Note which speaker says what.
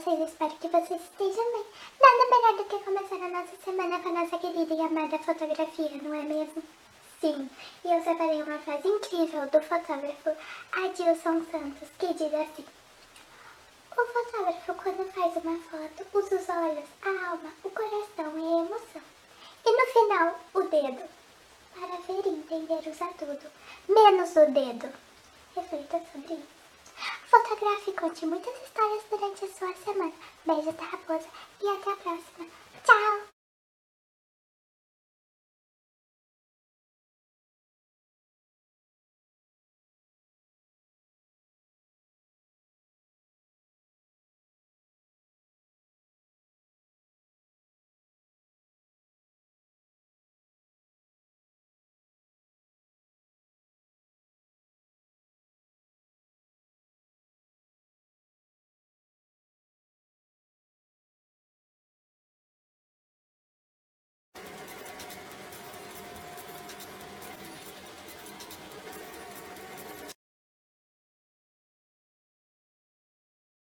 Speaker 1: vocês? Espero que vocês estejam bem. Nada melhor do que começar a nossa semana com a nossa querida e amada fotografia, não é mesmo? Sim, e eu separei uma frase incrível do fotógrafo Adilson Santos, que diz assim O fotógrafo, quando faz uma foto, usa os olhos, a alma, o coração e a emoção. E no final, o dedo. Para ver e entender, usa tudo, menos o dedo. Reflita sobre isso. Fotografe e conte muitas histórias durante a sua semana. Beijos da raposa